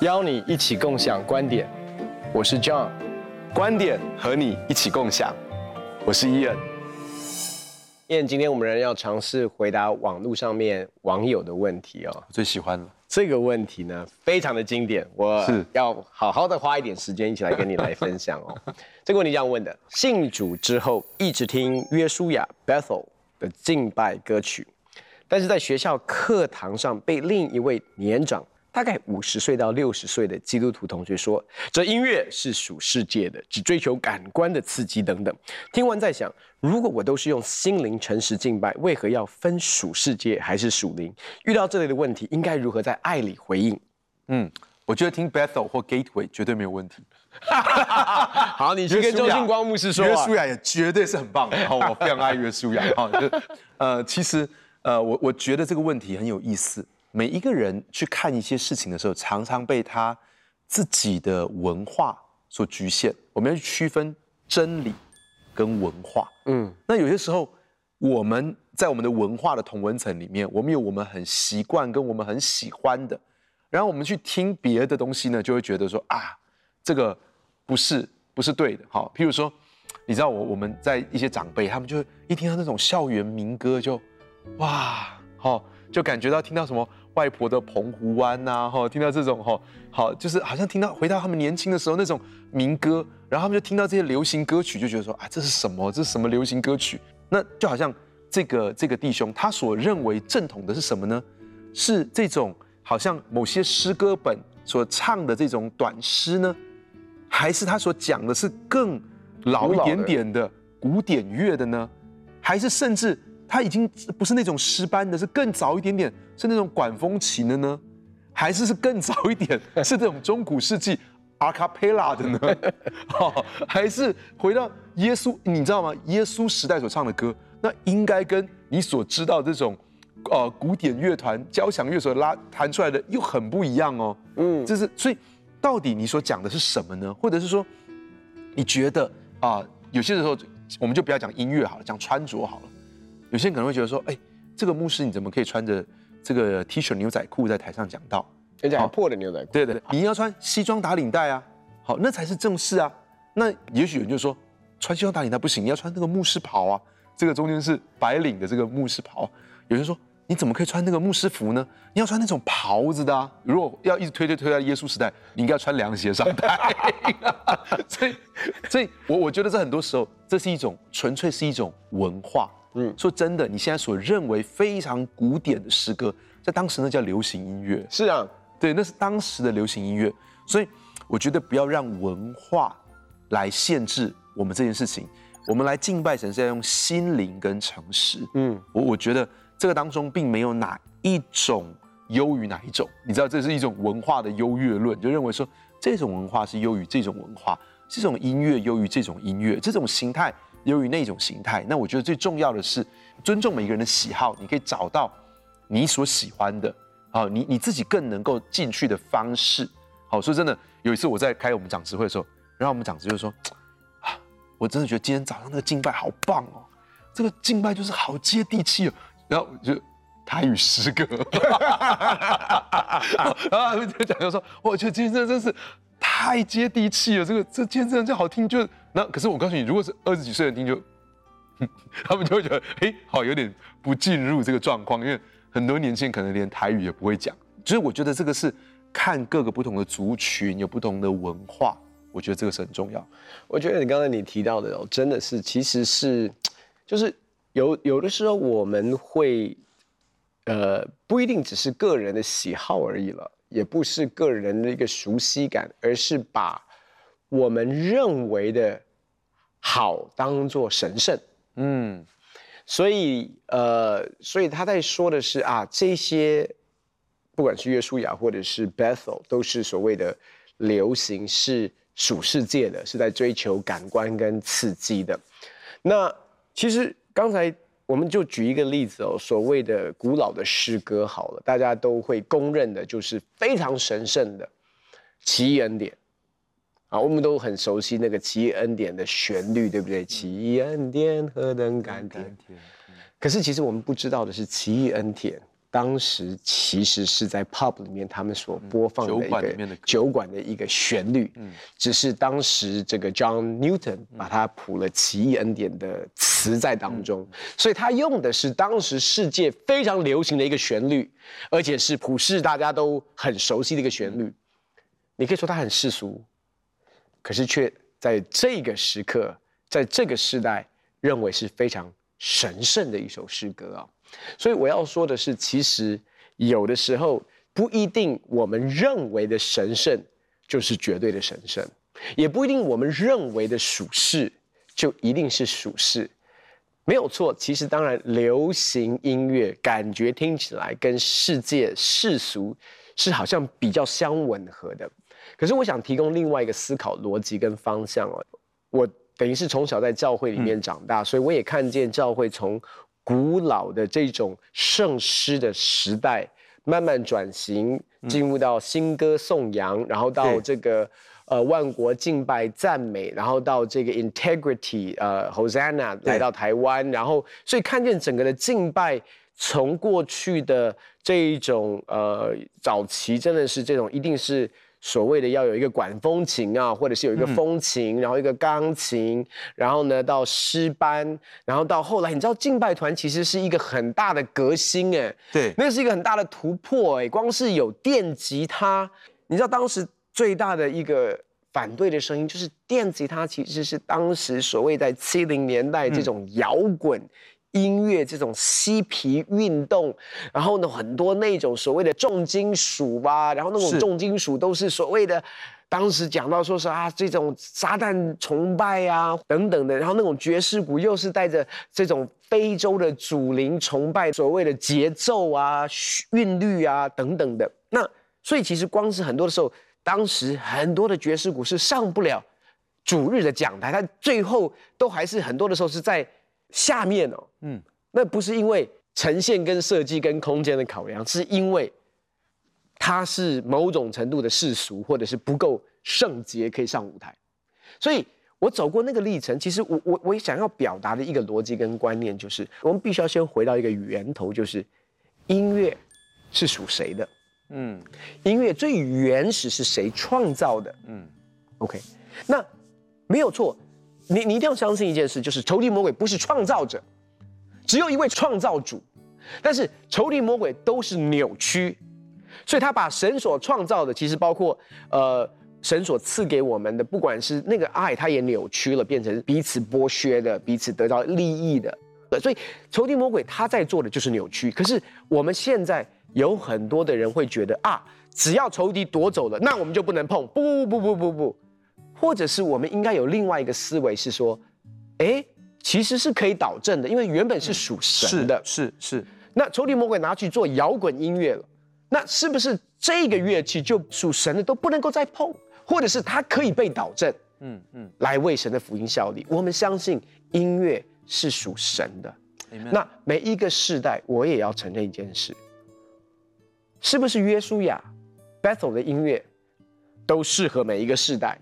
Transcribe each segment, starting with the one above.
邀你一起共享观点，我是 John，观点和你一起共享，我是 Ian。Ian，今天我们仍然要尝试回答网络上面网友的问题哦。我最喜欢了这个问题呢，非常的经典，我是要好好的花一点时间一起来跟你来分享哦。这个问题这样问的：信主之后一直听约书亚 Bethel 的敬拜歌曲，但是在学校课堂上被另一位年长。大概五十岁到六十岁的基督徒同学说：“这音乐是属世界的，只追求感官的刺激等等。”听完在想，如果我都是用心灵诚实敬拜，为何要分属世界还是属灵？遇到这类的问题，应该如何在爱里回应？嗯，我觉得听 Bethel 或 Gateway 绝对没有问题。好，你去跟周信光牧师说，约书亚也绝对是很棒的。好，我非常爱约书亚。好，就呃，其实呃，我我觉得这个问题很有意思。每一个人去看一些事情的时候，常常被他自己的文化所局限。我们要去区分真理跟文化。嗯，那有些时候我们在我们的文化的同文层里面，我们有我们很习惯跟我们很喜欢的，然后我们去听别的东西呢，就会觉得说啊，这个不是不是对的。好，譬如说，你知道我我们在一些长辈，他们就一听到那种校园民歌就，就哇，好，就感觉到听到什么。外婆的澎湖湾呐，哈，听到这种哈，好，就是好像听到回到他们年轻的时候那种民歌，然后他们就听到这些流行歌曲，就觉得说啊，这是什么？这是什么流行歌曲？那就好像这个这个弟兄他所认为正统的是什么呢？是这种好像某些诗歌本所唱的这种短诗呢，还是他所讲的是更老一点点的古典乐的呢？还是甚至？他已经不是那种诗班的，是更早一点点，是那种管风琴的呢，还是是更早一点，是这种中古世纪阿卡贝拉的呢？哦，还是回到耶稣，你知道吗？耶稣时代所唱的歌，那应该跟你所知道这种，呃，古典乐团交响乐所拉弹出来的又很不一样哦。嗯，就是所以到底你所讲的是什么呢？或者是说，你觉得啊，呃，有些时候我们就不要讲音乐好了，讲穿着好了。有些人可能会觉得说，哎，这个牧师你怎么可以穿着这个 T 恤牛仔裤在台上讲道？而且还破的牛仔裤。对对对，你要穿西装打领带啊，好，那才是正式啊。那也许有人就说，穿西装打领带不行，你要穿那个牧师袍啊，这个中间是白领的这个牧师袍。有人说，你怎么可以穿那个牧师服呢？你要穿那种袍子的啊。如果要一直推推推到耶稣时代，你应该要穿凉鞋上台。所以，所以我我觉得在很多时候，这是一种纯粹是一种文化。嗯，说真的，你现在所认为非常古典的诗歌，在当时那叫流行音乐。是啊，对，那是当时的流行音乐。所以我觉得不要让文化来限制我们这件事情。我们来敬拜神是要用心灵跟诚实。嗯，我我觉得这个当中并没有哪一种优于哪一种。你知道，这是一种文化的优越论，就认为说这种文化是优于这种文化，这种音乐优于这种音乐，这种形态。由于那种形态，那我觉得最重要的是尊重每个人的喜好。你可以找到你所喜欢的，好，你你自己更能够进去的方式。好，说真的，有一次我在开我们长执会的时候，然后我们长执就说，啊，我真的觉得今天早上那个敬拜好棒哦，这个敬拜就是好接地气哦。然后就台语诗歌，然后他们就讲就说，我觉得今天真的真是。太接地气了，这个这今天真的就好听，就那可是我告诉你，如果是二十几岁的人听就，他们就会觉得，哎，好有点不进入这个状况，因为很多年轻人可能连台语也不会讲，所以我觉得这个是看各个不同的族群有不同的文化，我觉得这个是很重要。我觉得你刚才你提到的哦，真的是其实是，就是有有的时候我们会，呃，不一定只是个人的喜好而已了。也不是个人的一个熟悉感，而是把我们认为的好当做神圣。嗯，所以呃，所以他在说的是啊，这些不管是约书亚或者是 Bethel，都是所谓的流行，是属世界的，是在追求感官跟刺激的。那其实刚才。我们就举一个例子哦，所谓的古老的诗歌好了，大家都会公认的，就是非常神圣的祈恩典，啊，我们都很熟悉那个奇异恩典的旋律，对不对？奇异恩典何等甘甜。嗯、可是其实我们不知道的是，奇异恩典当时其实是在 pub 里面他们所播放的一个酒馆的一个旋律，嗯，只是当时这个 John Newton 把它谱了奇异恩典的词在当中，嗯、所以他用的是当时世界非常流行的一个旋律，而且是普世大家都很熟悉的一个旋律。你可以说它很世俗。可是却在这个时刻，在这个时代，认为是非常神圣的一首诗歌啊。所以我要说的是，其实有的时候不一定我们认为的神圣就是绝对的神圣，也不一定我们认为的属世就一定是属世。没有错，其实当然流行音乐感觉听起来跟世界世俗是好像比较相吻合的。可是我想提供另外一个思考逻辑跟方向哦，我等于是从小在教会里面长大，嗯、所以我也看见教会从古老的这种圣诗的时代慢慢转型，进入到新歌颂扬，然后到这个呃万国敬拜赞美，然后到这个 integrity 呃 Hosanna 来到台湾，然后所以看见整个的敬拜从过去的这一种呃早期真的是这种一定是。所谓的要有一个管风琴啊，或者是有一个风琴，嗯、然后一个钢琴，然后呢到诗班，然后到后来，你知道敬拜团其实是一个很大的革新哎，对，那是一个很大的突破哎，光是有电吉他，你知道当时最大的一个反对的声音就是电吉他其实是当时所谓在七零年代这种摇滚。嗯音乐这种嬉皮运动，然后呢，很多那种所谓的重金属吧，然后那种重金属都是所谓的，当时讲到说是啊，这种撒旦崇拜啊等等的，然后那种爵士鼓又是带着这种非洲的祖灵崇拜，所谓的节奏啊、韵律啊等等的。那所以其实光是很多的时候，当时很多的爵士鼓是上不了主日的讲台，它最后都还是很多的时候是在。下面哦，嗯，那不是因为呈现跟设计跟空间的考量，是因为它是某种程度的世俗，或者是不够圣洁可以上舞台。所以我走过那个历程，其实我我我想要表达的一个逻辑跟观念，就是我们必须要先回到一个源头，就是音乐是属谁的？嗯，音乐最原始是谁创造的？嗯，OK，那没有错。你你一定要相信一件事，就是仇敌魔鬼不是创造者，只有一位创造主。但是仇敌魔鬼都是扭曲，所以他把神所创造的，其实包括呃神所赐给我们的，不管是那个爱，他也扭曲了，变成彼此剥削的，彼此得到利益的。所以仇敌魔鬼他在做的就是扭曲。可是我们现在有很多的人会觉得啊，只要仇敌夺走了，那我们就不能碰。不不不不不不。或者是我们应该有另外一个思维，是说，哎，其实是可以导正的，因为原本是属神的，是是。是那仇敌魔鬼拿去做摇滚音乐了，那是不是这个乐器就属神的都不能够再碰，或者是它可以被导正？嗯嗯，来为神的福音效力。我们相信音乐是属神的。那每一个世代，我也要承认一件事，是不是约书亚、Bethel 的音乐都适合每一个世代？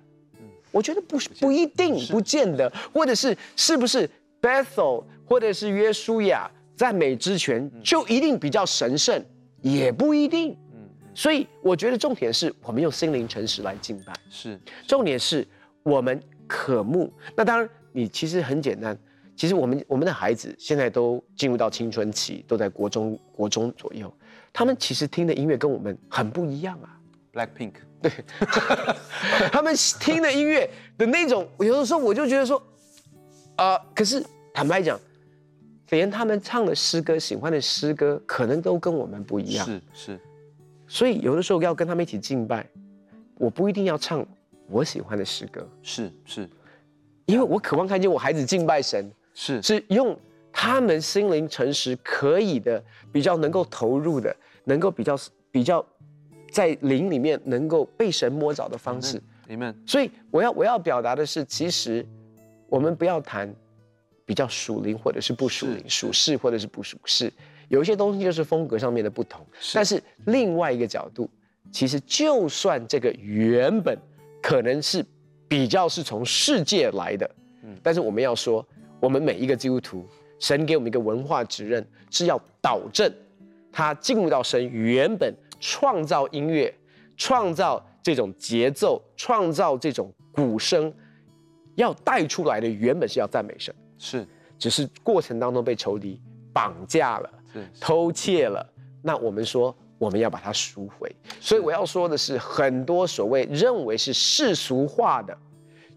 我觉得不是，不一定，不见得，或者是是不是 Bethel 或者是约书亚赞美之泉就一定比较神圣，也不一定。嗯，所以我觉得重点是我们用心灵诚实来敬拜，是重点是我们渴慕。那当然，你其实很简单，其实我们我们的孩子现在都进入到青春期，都在国中国中左右，他们其实听的音乐跟我们很不一样啊。Blackpink。对，他们听的音乐的那种，有的时候我就觉得说，啊、呃，可是坦白讲，连他们唱的诗歌、喜欢的诗歌，可能都跟我们不一样。是是，所以有的时候要跟他们一起敬拜，我不一定要唱我喜欢的诗歌。是是，因为我渴望看见我孩子敬拜神，是是用他们心灵诚实可以的，比较能够投入的，能够比较比较。在灵里面能够被神摸着的方式，Amen。所以我要我要表达的是，其实我们不要谈比较属灵或者是不属灵，属世或者是不属世，有一些东西就是风格上面的不同。是但是另外一个角度，其实就算这个原本可能是比较是从世界来的。嗯，但是我们要说，我们每一个基督徒，神给我们一个文化指认，是要导正他进入到神原本创造音乐、创造这种节奏、创造这种鼓声，要带出来的原本是要赞美神，是，只是过程当中被仇敌绑架了，是偷窃了。那我们说。我们要把它赎回，所以我要说的是，很多所谓认为是世俗化的，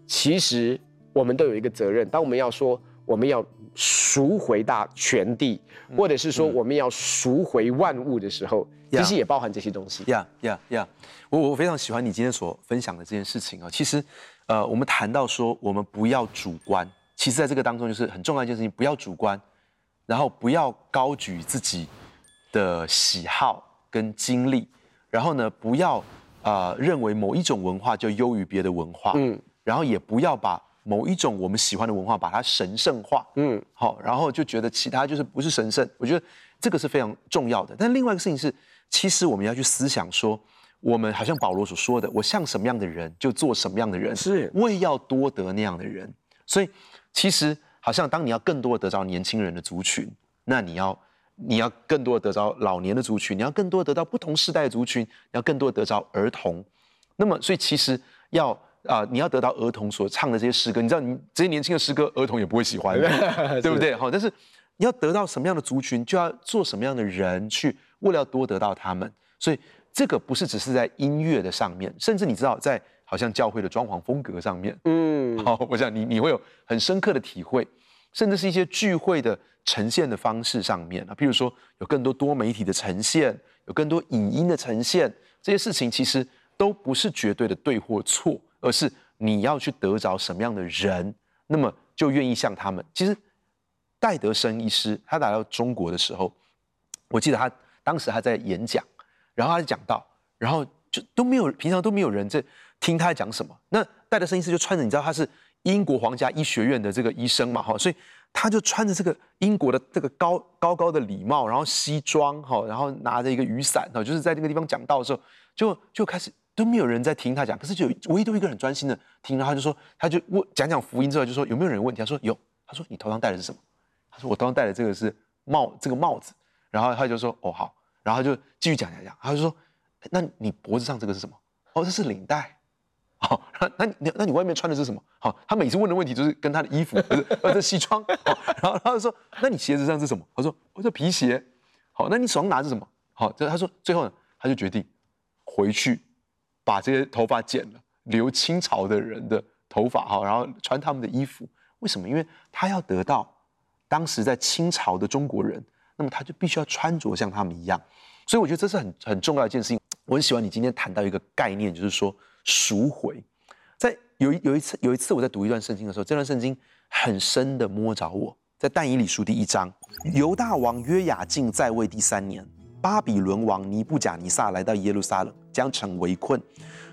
其实我们都有一个责任。当我们要说我们要赎回大全地，或者是说我们要赎回万物的时候，其实也包含这些东西。呀呀呀！我我非常喜欢你今天所分享的这件事情啊。其实，呃，我们谈到说我们不要主观，其实在这个当中就是很重要一件事情，不要主观，然后不要高举自己的喜好。跟经历，然后呢，不要啊、呃、认为某一种文化就优于别的文化，嗯，然后也不要把某一种我们喜欢的文化把它神圣化，嗯，好，然后就觉得其他就是不是神圣。我觉得这个是非常重要的。但另外一个事情是，其实我们要去思想说，我们好像保罗所说的，我像什么样的人就做什么样的人，是，为要多得那样的人。所以其实好像当你要更多的得到年轻人的族群，那你要。你要更多的得到老年的族群，你要更多的得到不同世代的族群，你要更多的得到儿童。那么，所以其实要啊、呃，你要得到儿童所唱的这些诗歌，你知道，你这些年轻的诗歌，儿童也不会喜欢的，对不对？好，但是你要得到什么样的族群，就要做什么样的人去，为了要多得到他们。所以这个不是只是在音乐的上面，甚至你知道，在好像教会的装潢风格上面，嗯，好，我想你你会有很深刻的体会。甚至是一些聚会的呈现的方式上面啊，譬如说有更多多媒体的呈现，有更多影音的呈现，这些事情其实都不是绝对的对或错，而是你要去得着什么样的人，那么就愿意像他们。其实戴德生医师他来到中国的时候，我记得他当时他在演讲，然后他就讲到，然后就都没有平常都没有人在听他在讲什么。那戴德生医师就穿着，你知道他是。英国皇家医学院的这个医生嘛，哈，所以他就穿着这个英国的这个高高高的礼帽，然后西装，哈，然后拿着一个雨伞，哈，就是在那个地方讲道的时候，就就开始都没有人在听他讲，可是就唯独一个人很专心的听，然后他就说，他就问讲讲福音之后，就说有没有人问题？他说有，他说你头上戴的是什么？他说我头上戴的这个是帽，这个帽子，然后他就说哦好，然后就继续讲讲讲，他就说那你脖子上这个是什么？哦，这是领带。好，那那你那你外面穿的是什么？好，他每次问的问题就是跟他的衣服，或者或者西装。好，然后他就说，那你鞋子上是什么？他说，我说皮鞋。好，那你手上拿着什么？好，这他说最后呢，他就决定回去把这些头发剪了，留清朝的人的头发。哈，然后穿他们的衣服。为什么？因为他要得到当时在清朝的中国人，那么他就必须要穿着像他们一样。所以我觉得这是很很重要一件事情。我很喜欢你今天谈到一个概念，就是说。赎回，在有有一次有一次我在读一段圣经的时候，这段圣经很深的摸着我，在但以理书第一章，犹大王约雅敬在位第三年，巴比伦王尼布甲尼撒来到耶路撒冷，将城围困，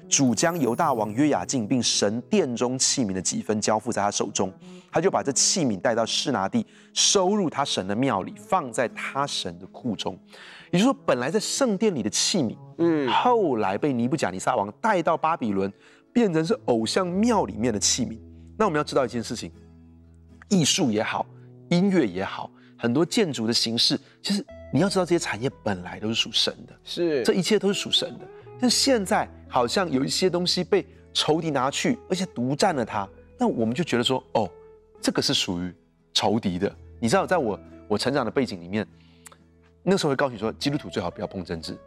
主将犹大王约雅敬并神殿中器皿的几分交付在他手中，他就把这器皿带到示拿地，收入他神的庙里，放在他神的库中。也就是说，本来在圣殿里的器皿，嗯，后来被尼布甲尼撒王带到巴比伦，变成是偶像庙里面的器皿。那我们要知道一件事情，艺术也好，音乐也好，很多建筑的形式，其实你要知道，这些产业本来都是属神的，是这一切都是属神的。但现在好像有一些东西被仇敌拿去，而且独占了它，那我们就觉得说，哦，这个是属于仇敌的。你知道，在我我成长的背景里面。那时候会告诉你说，基督徒最好不要碰政治，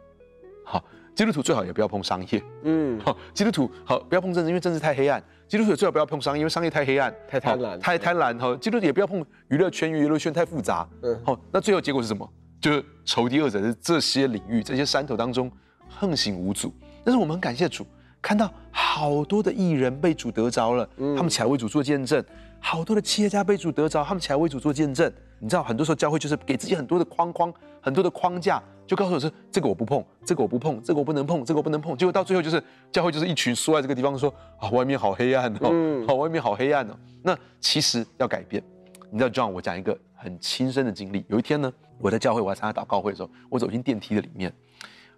好，基督徒最好也不要碰商业，嗯，好，基督徒好不要碰政治，因为政治太黑暗。基督徒最好不要碰商业，因为商业太黑暗，太贪婪，太贪婪。好，基督徒也不要碰娱乐圈，娱乐圈太复杂。嗯，好，那最后结果是什么？就是仇敌恶者在这些领域、这些山头当中横行无阻。但是我们很感谢主，看到好多的艺人被主得着了，他们起来为主做见证；好多的企业家被主得着，他们起来为主做见证。你知道，很多时候教会就是给自己很多的框框。很多的框架就告诉我说，这个我不碰，这个我不碰，这个我不能碰，这个我不能碰。结果到最后就是教会就是一群缩在这个地方说啊，外面好黑暗哦，嗯、好，外面好黑暗哦。那其实要改变。你知道，John，我讲一个很亲身的经历。有一天呢，我在教会，我在参加祷告会的时候，我走进电梯的里面，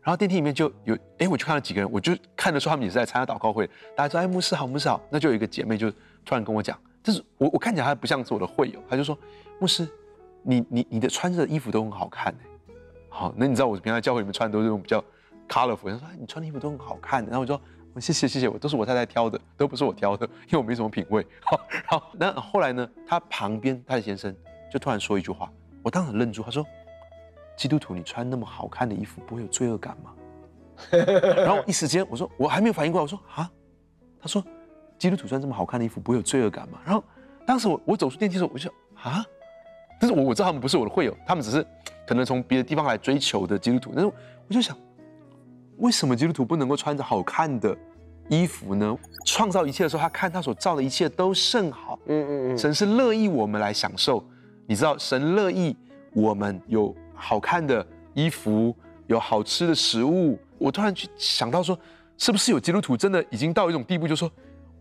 然后电梯里面就有，哎，我就看到几个人，我就看得出他们也是在参加祷告会。大家说，哎，牧师好，牧师好。那就有一个姐妹就突然跟我讲，但是我我看起来她不像是我的会友，她就说，牧师，你你你的穿着的衣服都很好看，好，那你知道我平常在教会里面穿的都是那种比较 colorful，她说，你穿的衣服都很好看。然后我说，谢谢谢谢，我都是我太太挑的，都不是我挑的，因为我没什么品味。好，然后那后来呢，她旁边她的先生就突然说一句话，我当时愣住，他说。基督徒，你穿那么好看的衣服，不会有罪恶感吗？然后一时间，我说我还没有反应过来，我说啊，他说基督徒穿这么好看的衣服，不会有罪恶感吗？然后当时我我走出电梯的时候，我就啊，但是我我知道他们不是我的会友，他们只是可能从别的地方来追求的基督徒。但是我就想，为什么基督徒不能够穿着好看的衣服呢？创造一切的时候，他看他所造的一切都甚好。嗯嗯嗯，神是乐意我们来享受，你知道，神乐意我们有。好看的衣服，有好吃的食物，我突然去想到说，是不是有基督徒真的已经到一种地步，就是说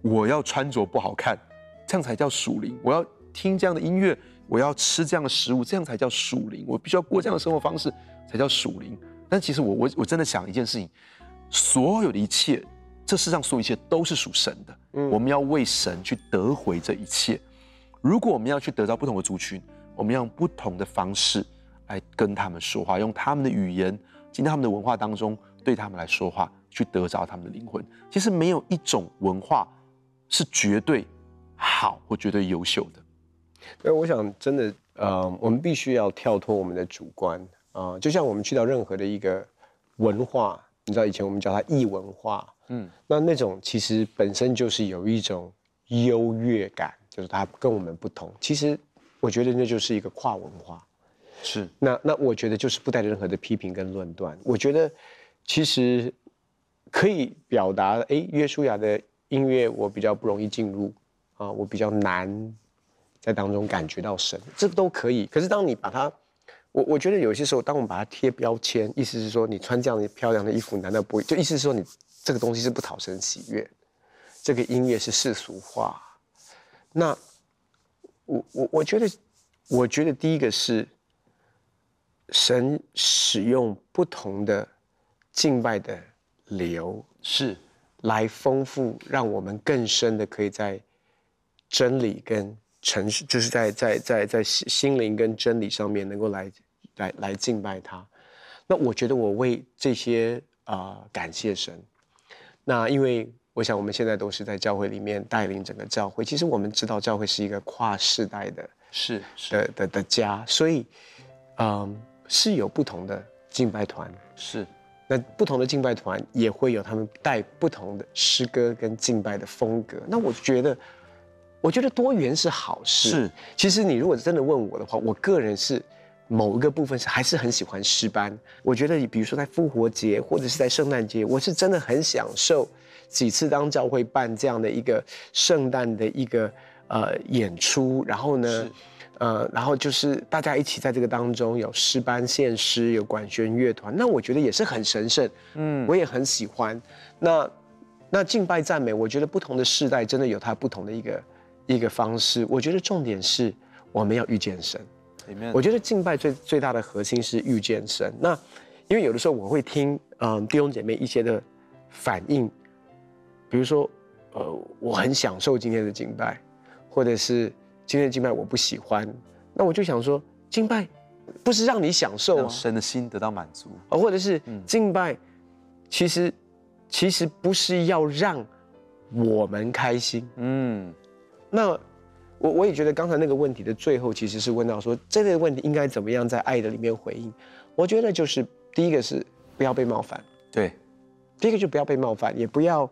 我要穿着不好看，这样才叫属灵；我要听这样的音乐，我要吃这样的食物，这样才叫属灵；我必须要过这样的生活方式，才叫属灵。但其实我我我真的想一件事情，所有的一切，这世上所有一切都是属神的。嗯，我们要为神去得回这一切。如果我们要去得到不同的族群，我们要用不同的方式。来跟他们说话，用他们的语言，进到他们的文化当中，对他们来说话，去得着他们的灵魂。其实没有一种文化是绝对好或绝对优秀的。对，我想真的，呃，我们必须要跳脱我们的主观啊，呃，就像我们去到任何的一个文化，你知道以前我们叫它异文化，嗯，那那种其实本身就是有一种优越感，就是它跟我们不同。其实我觉得那就是一个跨文化。是，那那我觉得就是不带任何的批评跟论断。我觉得其实可以表达，哎，约书亚的音乐我比较不容易进入啊，我比较难在当中感觉到神，这都可以。可是当你把它，我我觉得有些时候，当我们把它贴标签，意思是说你穿这样的漂亮的衣服，难道不会？就意思是说你这个东西是不讨神喜悦，这个音乐是世俗化。那我我我觉得，我觉得第一个是。神使用不同的敬拜的理由，是来丰富，让我们更深的可以在真理跟诚实，就是在在在在心灵跟真理上面能够来来来敬拜他。那我觉得我为这些啊、呃、感谢神。那因为我想我们现在都是在教会里面带领整个教会，其实我们知道教会是一个跨世代的，是，是的的的家，所以嗯。是有不同的敬拜团，是，那不同的敬拜团也会有他们带不同的诗歌跟敬拜的风格。那我觉得，我觉得多元是好事。是，其实你如果真的问我的话，我个人是某一个部分是还是很喜欢诗班。我觉得，比如说在复活节或者是在圣诞节，我是真的很享受几次当教会办这样的一个圣诞的一个呃演出，然后呢。呃，然后就是大家一起在这个当中有诗班献诗，有管弦乐团，那我觉得也是很神圣，嗯，我也很喜欢。那那敬拜赞美，我觉得不同的世代真的有它不同的一个一个方式。我觉得重点是我们要遇见神。我觉得敬拜最最大的核心是遇见神。那因为有的时候我会听嗯、呃、弟兄姐妹一些的反应，比如说呃我很享受今天的敬拜，或者是。今天的敬拜我不喜欢，那我就想说，敬拜不是让你享受啊，让神的心得到满足，或者是敬拜，其实其实不是要让我们开心。嗯，那我我也觉得刚才那个问题的最后其实是问到说，这类问题应该怎么样在爱的里面回应？我觉得就是第一个是不要被冒犯，对，第一个就不要被冒犯，也不要。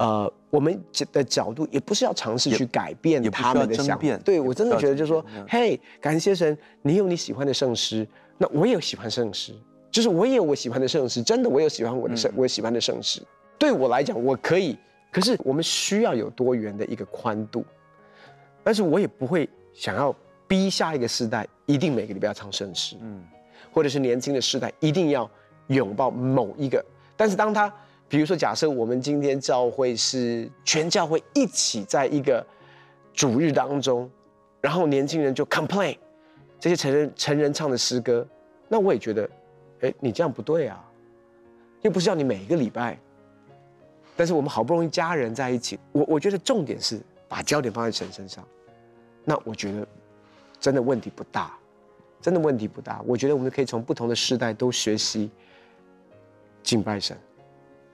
呃，我们的角度也不是要尝试去改变他们的想法。对，我真的觉得就是说，嘿，感谢神，你有你喜欢的圣诗，那我也有喜欢圣诗，就是我也有我喜欢的圣诗，真的我有喜欢我的圣，我喜欢的圣诗。对我来讲，我可以，可是我们需要有多元的一个宽度，但是我也不会想要逼下一个世代一定每个礼拜要唱圣诗，嗯，或者是年轻的世代一定要拥抱某一个，但是当他。比如说，假设我们今天教会是全教会一起在一个主日当中，然后年轻人就 complain 这些成人成人唱的诗歌，那我也觉得，哎，你这样不对啊。又不是要你每一个礼拜。但是我们好不容易家人在一起，我我觉得重点是把焦点放在神身上。那我觉得真的问题不大，真的问题不大。我觉得我们可以从不同的世代都学习敬拜神。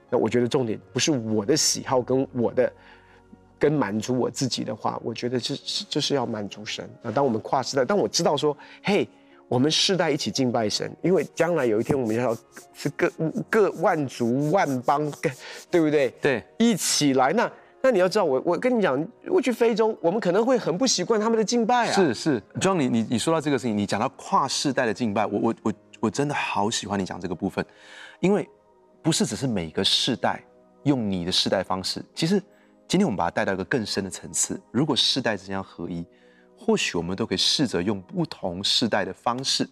那我觉得重点不是我的喜好跟我的跟满足我自己的话，我觉得这是就是要满足神。那当我们跨世代，当我知道说，嘿，我们世代一起敬拜神，因为将来有一天我们要是各各万族万邦，对不对？对，一起来。那那你要知道，我我跟你讲，我去非洲，我们可能会很不习惯他们的敬拜啊。是是，John，你你你说到这个事情，你讲到跨世代的敬拜，我我我我真的好喜欢你讲这个部分，因为。不是只是每个世代用你的世代方式，其实今天我们把它带到一个更深的层次。如果世代之间要合一，或许我们都可以试着用不同世代的方式。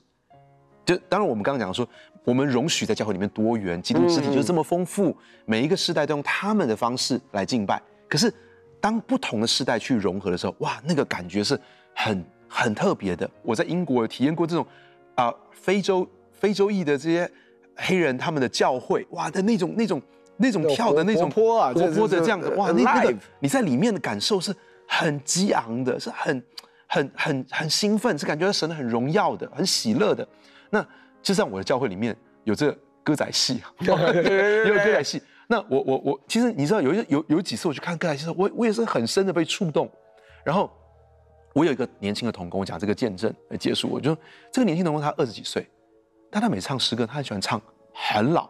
就当然，我们刚刚讲说，我们容许在教会里面多元，基督肢体就是这么丰富，每一个世代都用他们的方式来敬拜。可是当不同的世代去融合的时候，哇，那个感觉是很很特别的。我在英国有体验过这种啊、非洲非洲裔的这些。黑人他们的教会哇的那种那种那种跳的那种活泼啊，活泼的这样子哇，那那个你在里面的感受是很激昂的，是很很很很兴奋，是感觉到神很荣耀的，很喜乐的。那就像我的教会里面有这个歌仔戏，也有歌仔戏。那我我我其实你知道有一有有几次我去看歌仔戏的时候，我我也是很深的被触动。然后我有一个年轻的童工，我讲这个见证来结束。我就这个年轻童工他二十几岁。但他每次唱诗歌，他很喜欢唱很老，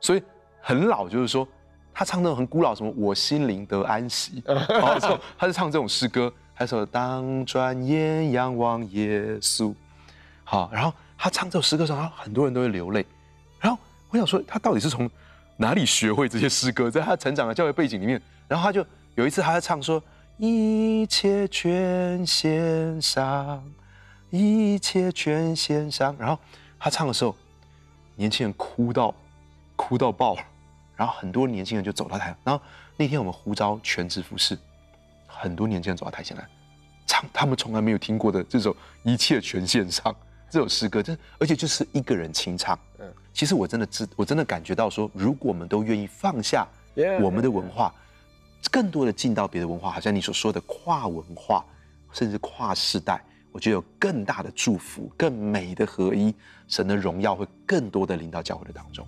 所以很老就是说，他唱那种很古老，什么我心灵得安息，然后他是唱这种诗歌，还说当转眼仰望耶稣，好，然后他唱这首诗歌的时候，很多人都会流泪，然后我想说，他到底是从哪里学会这些诗歌，在他成长的教育背景里面，然后他就有一次他在唱说，一切全献上，一切全献上，然后。他唱的时候，年轻人哭到哭到爆了，然后很多年轻人就走到台。然后那天我们呼召全职服饰，很多年轻人走到台前来唱他们从来没有听过的这首《一切全献上》这首诗歌，这而且就是一个人清唱。嗯，其实我真的知，我真的感觉到说，如果我们都愿意放下我们的文化，更多的进到别的文化，好像你所说的跨文化，甚至跨世代。我觉得有更大的祝福，更美的合一，神的荣耀会更多的临到教会的当中。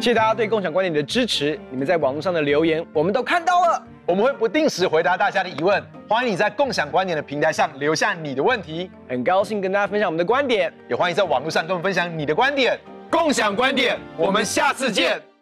谢谢大家对共享观点的支持，你们在网络上的留言我们都看到了，我们会不定时回答大家的疑问。欢迎你在共享观点的平台上留下你的问题，很高兴跟大家分享我们的观点，也欢迎在网络上跟我们分享你的观点。共享观点，我们下次见。